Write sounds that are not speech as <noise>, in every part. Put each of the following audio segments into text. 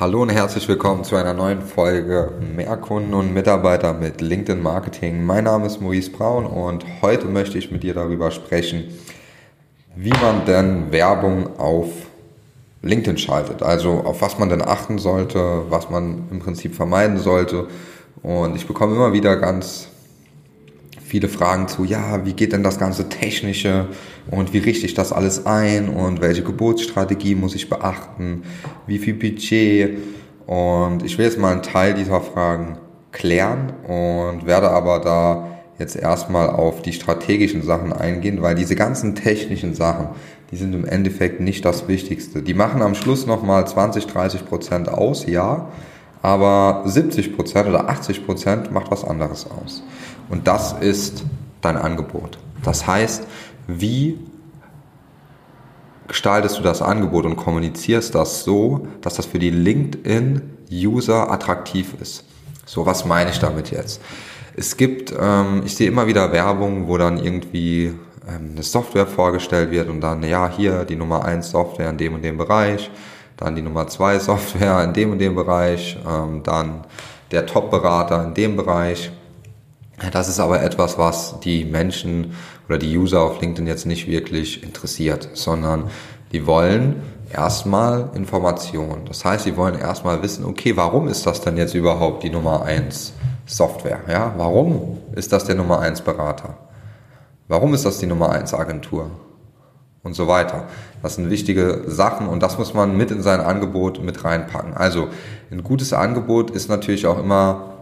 Hallo und herzlich willkommen zu einer neuen Folge Mehr Kunden und Mitarbeiter mit LinkedIn Marketing. Mein Name ist Maurice Braun und heute möchte ich mit dir darüber sprechen, wie man denn Werbung auf LinkedIn schaltet. Also auf was man denn achten sollte, was man im Prinzip vermeiden sollte. Und ich bekomme immer wieder ganz viele Fragen zu, ja, wie geht denn das ganze Technische und wie richte ich das alles ein und welche Geburtsstrategie muss ich beachten, wie viel Budget und ich will jetzt mal einen Teil dieser Fragen klären und werde aber da jetzt erstmal auf die strategischen Sachen eingehen, weil diese ganzen technischen Sachen, die sind im Endeffekt nicht das Wichtigste. Die machen am Schluss nochmal 20, 30 Prozent aus, ja, aber 70 Prozent oder 80 Prozent macht was anderes aus. Und das ist dein Angebot. Das heißt, wie gestaltest du das Angebot und kommunizierst das so, dass das für die LinkedIn-User attraktiv ist. So, was meine ich damit jetzt? Es gibt, ähm, ich sehe immer wieder Werbung, wo dann irgendwie ähm, eine Software vorgestellt wird und dann, ja, hier die Nummer 1 Software in dem und dem Bereich dann die Nummer zwei Software in dem und dem Bereich, ähm, dann der Top-Berater in dem Bereich. Das ist aber etwas, was die Menschen oder die User auf LinkedIn jetzt nicht wirklich interessiert, sondern die wollen erstmal Informationen. Das heißt, sie wollen erstmal wissen, okay, warum ist das denn jetzt überhaupt die Nummer eins Software? Ja, warum ist das der Nummer eins Berater? Warum ist das die Nummer eins Agentur? Und so weiter. Das sind wichtige Sachen und das muss man mit in sein Angebot mit reinpacken. Also ein gutes Angebot ist natürlich auch immer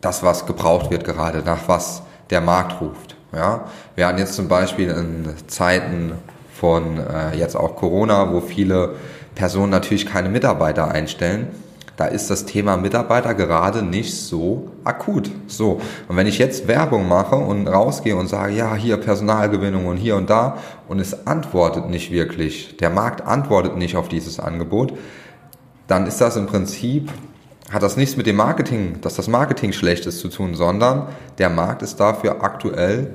das, was gebraucht wird gerade, nach was der Markt ruft. Ja, wir hatten jetzt zum Beispiel in Zeiten von äh, jetzt auch Corona, wo viele Personen natürlich keine Mitarbeiter einstellen, da ist das Thema Mitarbeiter gerade nicht so akut. So. Und wenn ich jetzt Werbung mache und rausgehe und sage, ja, hier Personalgewinnung und hier und da, und es antwortet nicht wirklich, der Markt antwortet nicht auf dieses Angebot, dann ist das im Prinzip, hat das nichts mit dem Marketing, dass das Marketing schlecht ist zu tun, sondern der Markt ist dafür aktuell,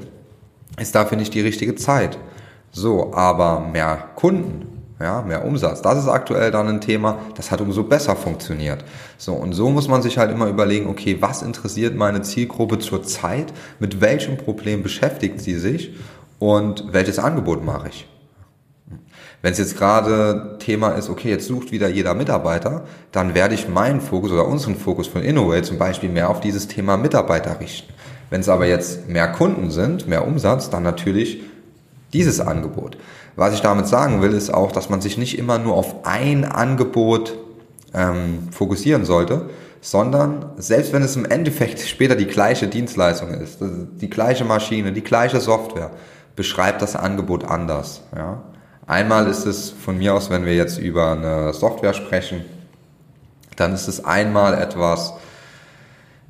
ist dafür nicht die richtige Zeit. So, aber mehr Kunden, ja, mehr Umsatz. Das ist aktuell dann ein Thema, das hat umso besser funktioniert. So, und so muss man sich halt immer überlegen, okay, was interessiert meine Zielgruppe zur Zeit? Mit welchem Problem beschäftigt sie sich? Und welches Angebot mache ich? Wenn es jetzt gerade Thema ist, okay, jetzt sucht wieder jeder Mitarbeiter, dann werde ich meinen Fokus oder unseren Fokus von Innovate zum Beispiel mehr auf dieses Thema Mitarbeiter richten. Wenn es aber jetzt mehr Kunden sind, mehr Umsatz, dann natürlich dieses Angebot. Was ich damit sagen will, ist auch, dass man sich nicht immer nur auf ein Angebot ähm, fokussieren sollte, sondern selbst wenn es im Endeffekt <laughs> später die gleiche Dienstleistung ist, die gleiche Maschine, die gleiche Software, beschreibt das Angebot anders. Ja? Einmal ist es von mir aus, wenn wir jetzt über eine Software sprechen, dann ist es einmal etwas,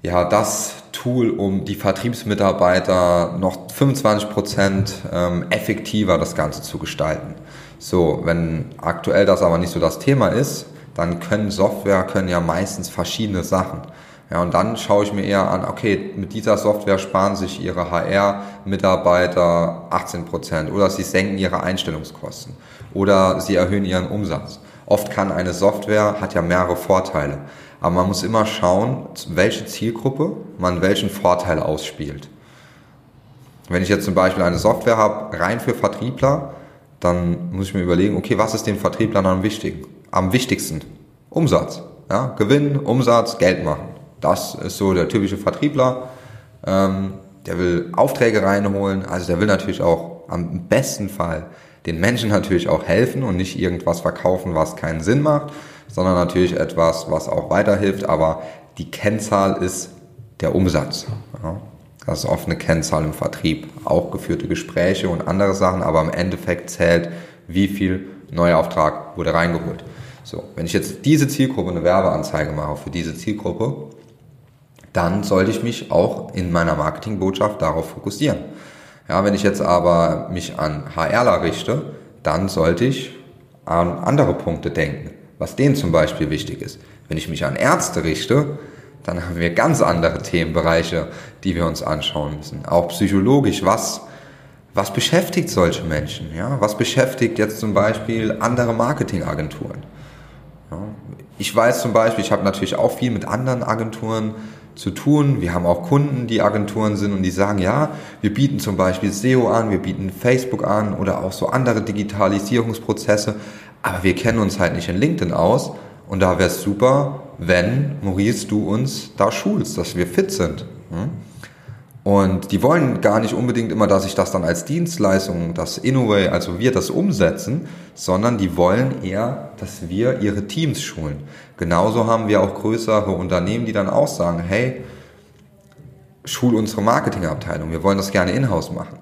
ja, das Tool, um die Vertriebsmitarbeiter noch 25 Prozent ähm, effektiver das Ganze zu gestalten. So, wenn aktuell das aber nicht so das Thema ist, dann können Software können ja meistens verschiedene Sachen. Ja, und dann schaue ich mir eher an, okay, mit dieser Software sparen sich ihre HR-Mitarbeiter 18 Prozent oder sie senken ihre Einstellungskosten oder sie erhöhen ihren Umsatz. Oft kann eine Software, hat ja mehrere Vorteile. Aber man muss immer schauen, welche Zielgruppe man welchen Vorteil ausspielt. Wenn ich jetzt zum Beispiel eine Software habe, rein für Vertriebler, dann muss ich mir überlegen, okay, was ist den Vertrieblern am wichtigen? Am wichtigsten? Umsatz. Ja? Gewinn, Umsatz, Geld machen. Das ist so der typische Vertriebler. Ähm, der will Aufträge reinholen, also der will natürlich auch am besten Fall den Menschen natürlich auch helfen und nicht irgendwas verkaufen, was keinen Sinn macht, sondern natürlich etwas, was auch weiterhilft. Aber die Kennzahl ist der Umsatz. Ja. Das ist oft eine Kennzahl im Vertrieb. Auch geführte Gespräche und andere Sachen, aber im Endeffekt zählt, wie viel neuer Auftrag wurde reingeholt. So, wenn ich jetzt diese Zielgruppe eine Werbeanzeige mache für diese Zielgruppe, dann sollte ich mich auch in meiner Marketingbotschaft darauf fokussieren. Ja, wenn ich jetzt aber mich an HRler richte, dann sollte ich an andere Punkte denken, was denen zum Beispiel wichtig ist. Wenn ich mich an Ärzte richte, dann haben wir ganz andere Themenbereiche, die wir uns anschauen müssen. Auch psychologisch, was, was beschäftigt solche Menschen? Ja? Was beschäftigt jetzt zum Beispiel andere Marketingagenturen? Ja? ich weiß zum Beispiel, ich habe natürlich auch viel mit anderen Agenturen zu tun. Wir haben auch Kunden, die Agenturen sind und die sagen, ja, wir bieten zum Beispiel SEO an, wir bieten Facebook an oder auch so andere Digitalisierungsprozesse, aber wir kennen uns halt nicht in LinkedIn aus. Und da wäre es super, wenn, Maurice, du uns da schulst, dass wir fit sind. Hm? Und die wollen gar nicht unbedingt immer, dass ich das dann als Dienstleistung, das Inoway, also wir das umsetzen, sondern die wollen eher, dass wir ihre Teams schulen. Genauso haben wir auch größere Unternehmen, die dann auch sagen, hey, schul unsere Marketingabteilung, wir wollen das gerne in-house machen.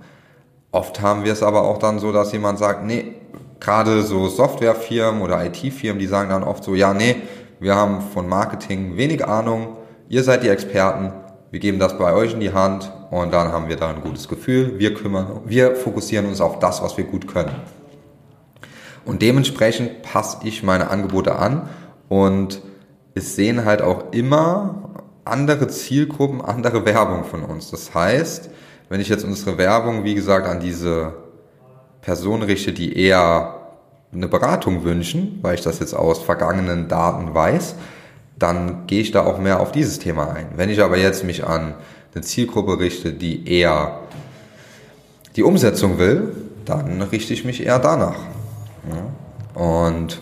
Oft haben wir es aber auch dann so, dass jemand sagt, nee, gerade so Softwarefirmen oder IT-Firmen, die sagen dann oft so, ja, nee, wir haben von Marketing wenig Ahnung, ihr seid die Experten, wir geben das bei euch in die Hand und dann haben wir da ein gutes Gefühl. Wir kümmern, wir fokussieren uns auf das, was wir gut können. Und dementsprechend passe ich meine Angebote an und es sehen halt auch immer andere Zielgruppen, andere Werbung von uns. Das heißt, wenn ich jetzt unsere Werbung, wie gesagt, an diese Personen richte, die eher eine Beratung wünschen, weil ich das jetzt aus vergangenen Daten weiß, dann gehe ich da auch mehr auf dieses Thema ein. Wenn ich aber jetzt mich an eine Zielgruppe richte, die eher die Umsetzung will, dann richte ich mich eher danach. Und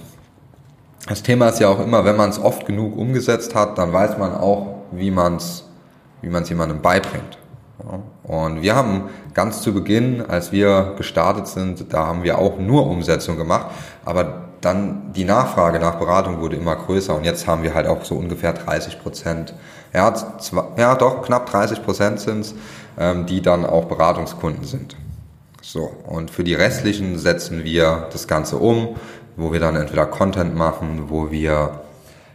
das Thema ist ja auch immer, wenn man es oft genug umgesetzt hat, dann weiß man auch, wie man es wie man's jemandem beibringt. Und wir haben ganz zu Beginn, als wir gestartet sind, da haben wir auch nur Umsetzung gemacht, aber dann die Nachfrage nach Beratung wurde immer größer und jetzt haben wir halt auch so ungefähr 30 Prozent, ja, ja doch, knapp 30 Prozent sind es, ähm, die dann auch Beratungskunden sind. So, und für die restlichen setzen wir das Ganze um, wo wir dann entweder Content machen, wo wir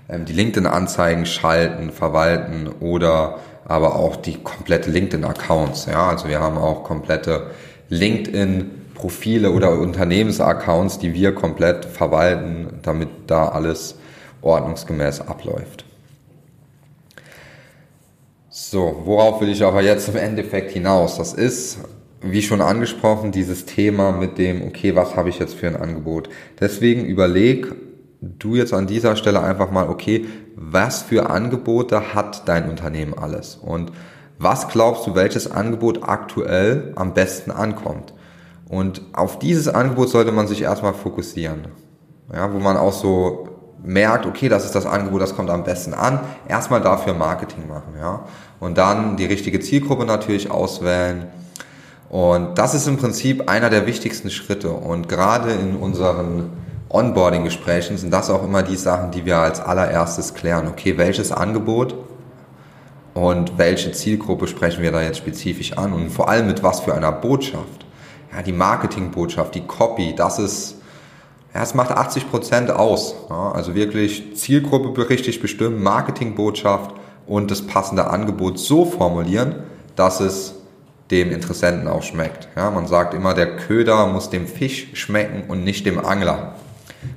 ähm, die LinkedIn-Anzeigen schalten, verwalten oder aber auch die komplette LinkedIn-Accounts. Ja, also wir haben auch komplette LinkedIn Profile oder Unternehmensaccounts, die wir komplett verwalten, damit da alles ordnungsgemäß abläuft. So, worauf will ich aber jetzt im Endeffekt hinaus? Das ist, wie schon angesprochen, dieses Thema mit dem, okay, was habe ich jetzt für ein Angebot? Deswegen überleg du jetzt an dieser Stelle einfach mal, okay, was für Angebote hat dein Unternehmen alles? Und was glaubst du, welches Angebot aktuell am besten ankommt? Und auf dieses Angebot sollte man sich erstmal fokussieren. Ja, wo man auch so merkt, okay, das ist das Angebot, das kommt am besten an. Erstmal dafür Marketing machen, ja. Und dann die richtige Zielgruppe natürlich auswählen. Und das ist im Prinzip einer der wichtigsten Schritte. Und gerade in unseren Onboarding-Gesprächen sind das auch immer die Sachen, die wir als allererstes klären. Okay, welches Angebot und welche Zielgruppe sprechen wir da jetzt spezifisch an und vor allem mit was für einer Botschaft ja, die Marketingbotschaft, die Copy, das ist, ja, es macht 80 Prozent aus. Ja, also wirklich Zielgruppe richtig bestimmen, Marketingbotschaft und das passende Angebot so formulieren, dass es dem Interessenten auch schmeckt. Ja, man sagt immer, der Köder muss dem Fisch schmecken und nicht dem Angler.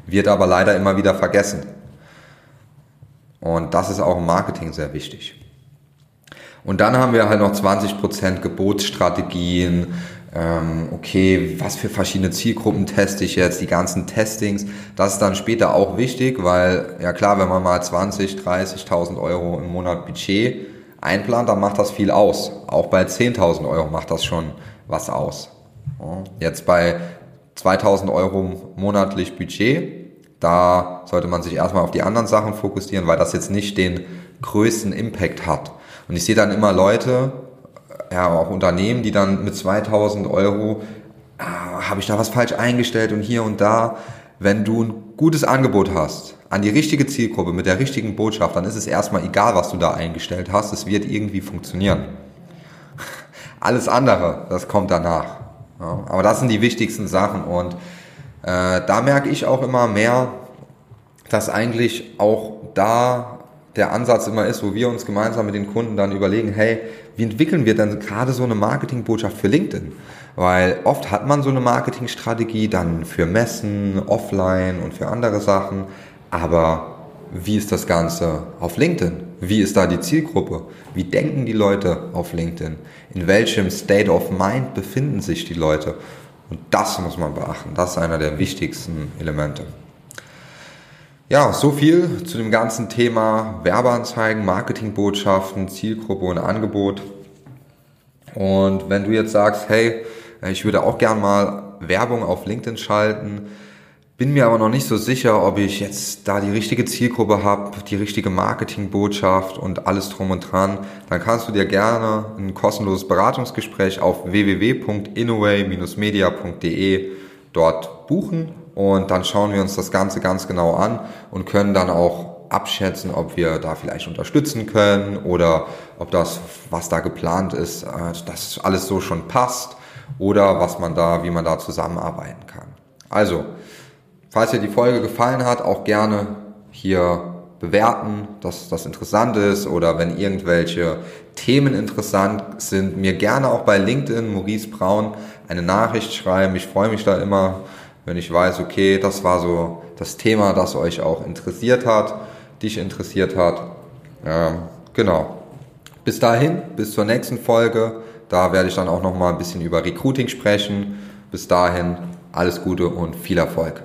Wird aber leider immer wieder vergessen. Und das ist auch im Marketing sehr wichtig. Und dann haben wir halt noch 20% Gebotsstrategien, ähm, okay, was für verschiedene Zielgruppen teste ich jetzt, die ganzen Testings, das ist dann später auch wichtig, weil, ja klar, wenn man mal 20, 30.000 Euro im Monat Budget einplant, dann macht das viel aus. Auch bei 10.000 Euro macht das schon was aus. Jetzt bei 2.000 Euro monatlich Budget, da sollte man sich erstmal auf die anderen Sachen fokussieren, weil das jetzt nicht den größten Impact hat. Und ich sehe dann immer Leute, ja, auch Unternehmen, die dann mit 2000 Euro, ah, habe ich da was falsch eingestellt und hier und da. Wenn du ein gutes Angebot hast, an die richtige Zielgruppe mit der richtigen Botschaft, dann ist es erstmal egal, was du da eingestellt hast. Es wird irgendwie funktionieren. <laughs> Alles andere, das kommt danach. Ja, aber das sind die wichtigsten Sachen und äh, da merke ich auch immer mehr, dass eigentlich auch da der Ansatz immer ist, wo wir uns gemeinsam mit den Kunden dann überlegen, hey, wie entwickeln wir denn gerade so eine Marketingbotschaft für LinkedIn? Weil oft hat man so eine Marketingstrategie dann für Messen, offline und für andere Sachen, aber wie ist das Ganze auf LinkedIn? Wie ist da die Zielgruppe? Wie denken die Leute auf LinkedIn? In welchem State of Mind befinden sich die Leute? Und das muss man beachten. Das ist einer der wichtigsten Elemente. Ja, so viel zu dem ganzen Thema Werbeanzeigen, Marketingbotschaften, Zielgruppe und Angebot. Und wenn du jetzt sagst, hey, ich würde auch gern mal Werbung auf LinkedIn schalten, bin mir aber noch nicht so sicher, ob ich jetzt da die richtige Zielgruppe habe, die richtige Marketingbotschaft und alles drum und dran, dann kannst du dir gerne ein kostenloses Beratungsgespräch auf www.inoway-media.de dort buchen und dann schauen wir uns das Ganze ganz genau an und können dann auch abschätzen, ob wir da vielleicht unterstützen können oder ob das, was da geplant ist, äh, das alles so schon passt oder was man da, wie man da zusammenarbeiten kann. Also, falls dir die Folge gefallen hat, auch gerne hier bewerten, dass das interessant ist oder wenn irgendwelche Themen interessant sind, mir gerne auch bei LinkedIn Maurice Braun eine Nachricht schreiben. Ich freue mich da immer, wenn ich weiß, okay, das war so das Thema, das euch auch interessiert hat dich interessiert hat. Ähm, genau. Bis dahin, bis zur nächsten Folge. Da werde ich dann auch noch mal ein bisschen über Recruiting sprechen. Bis dahin, alles Gute und viel Erfolg.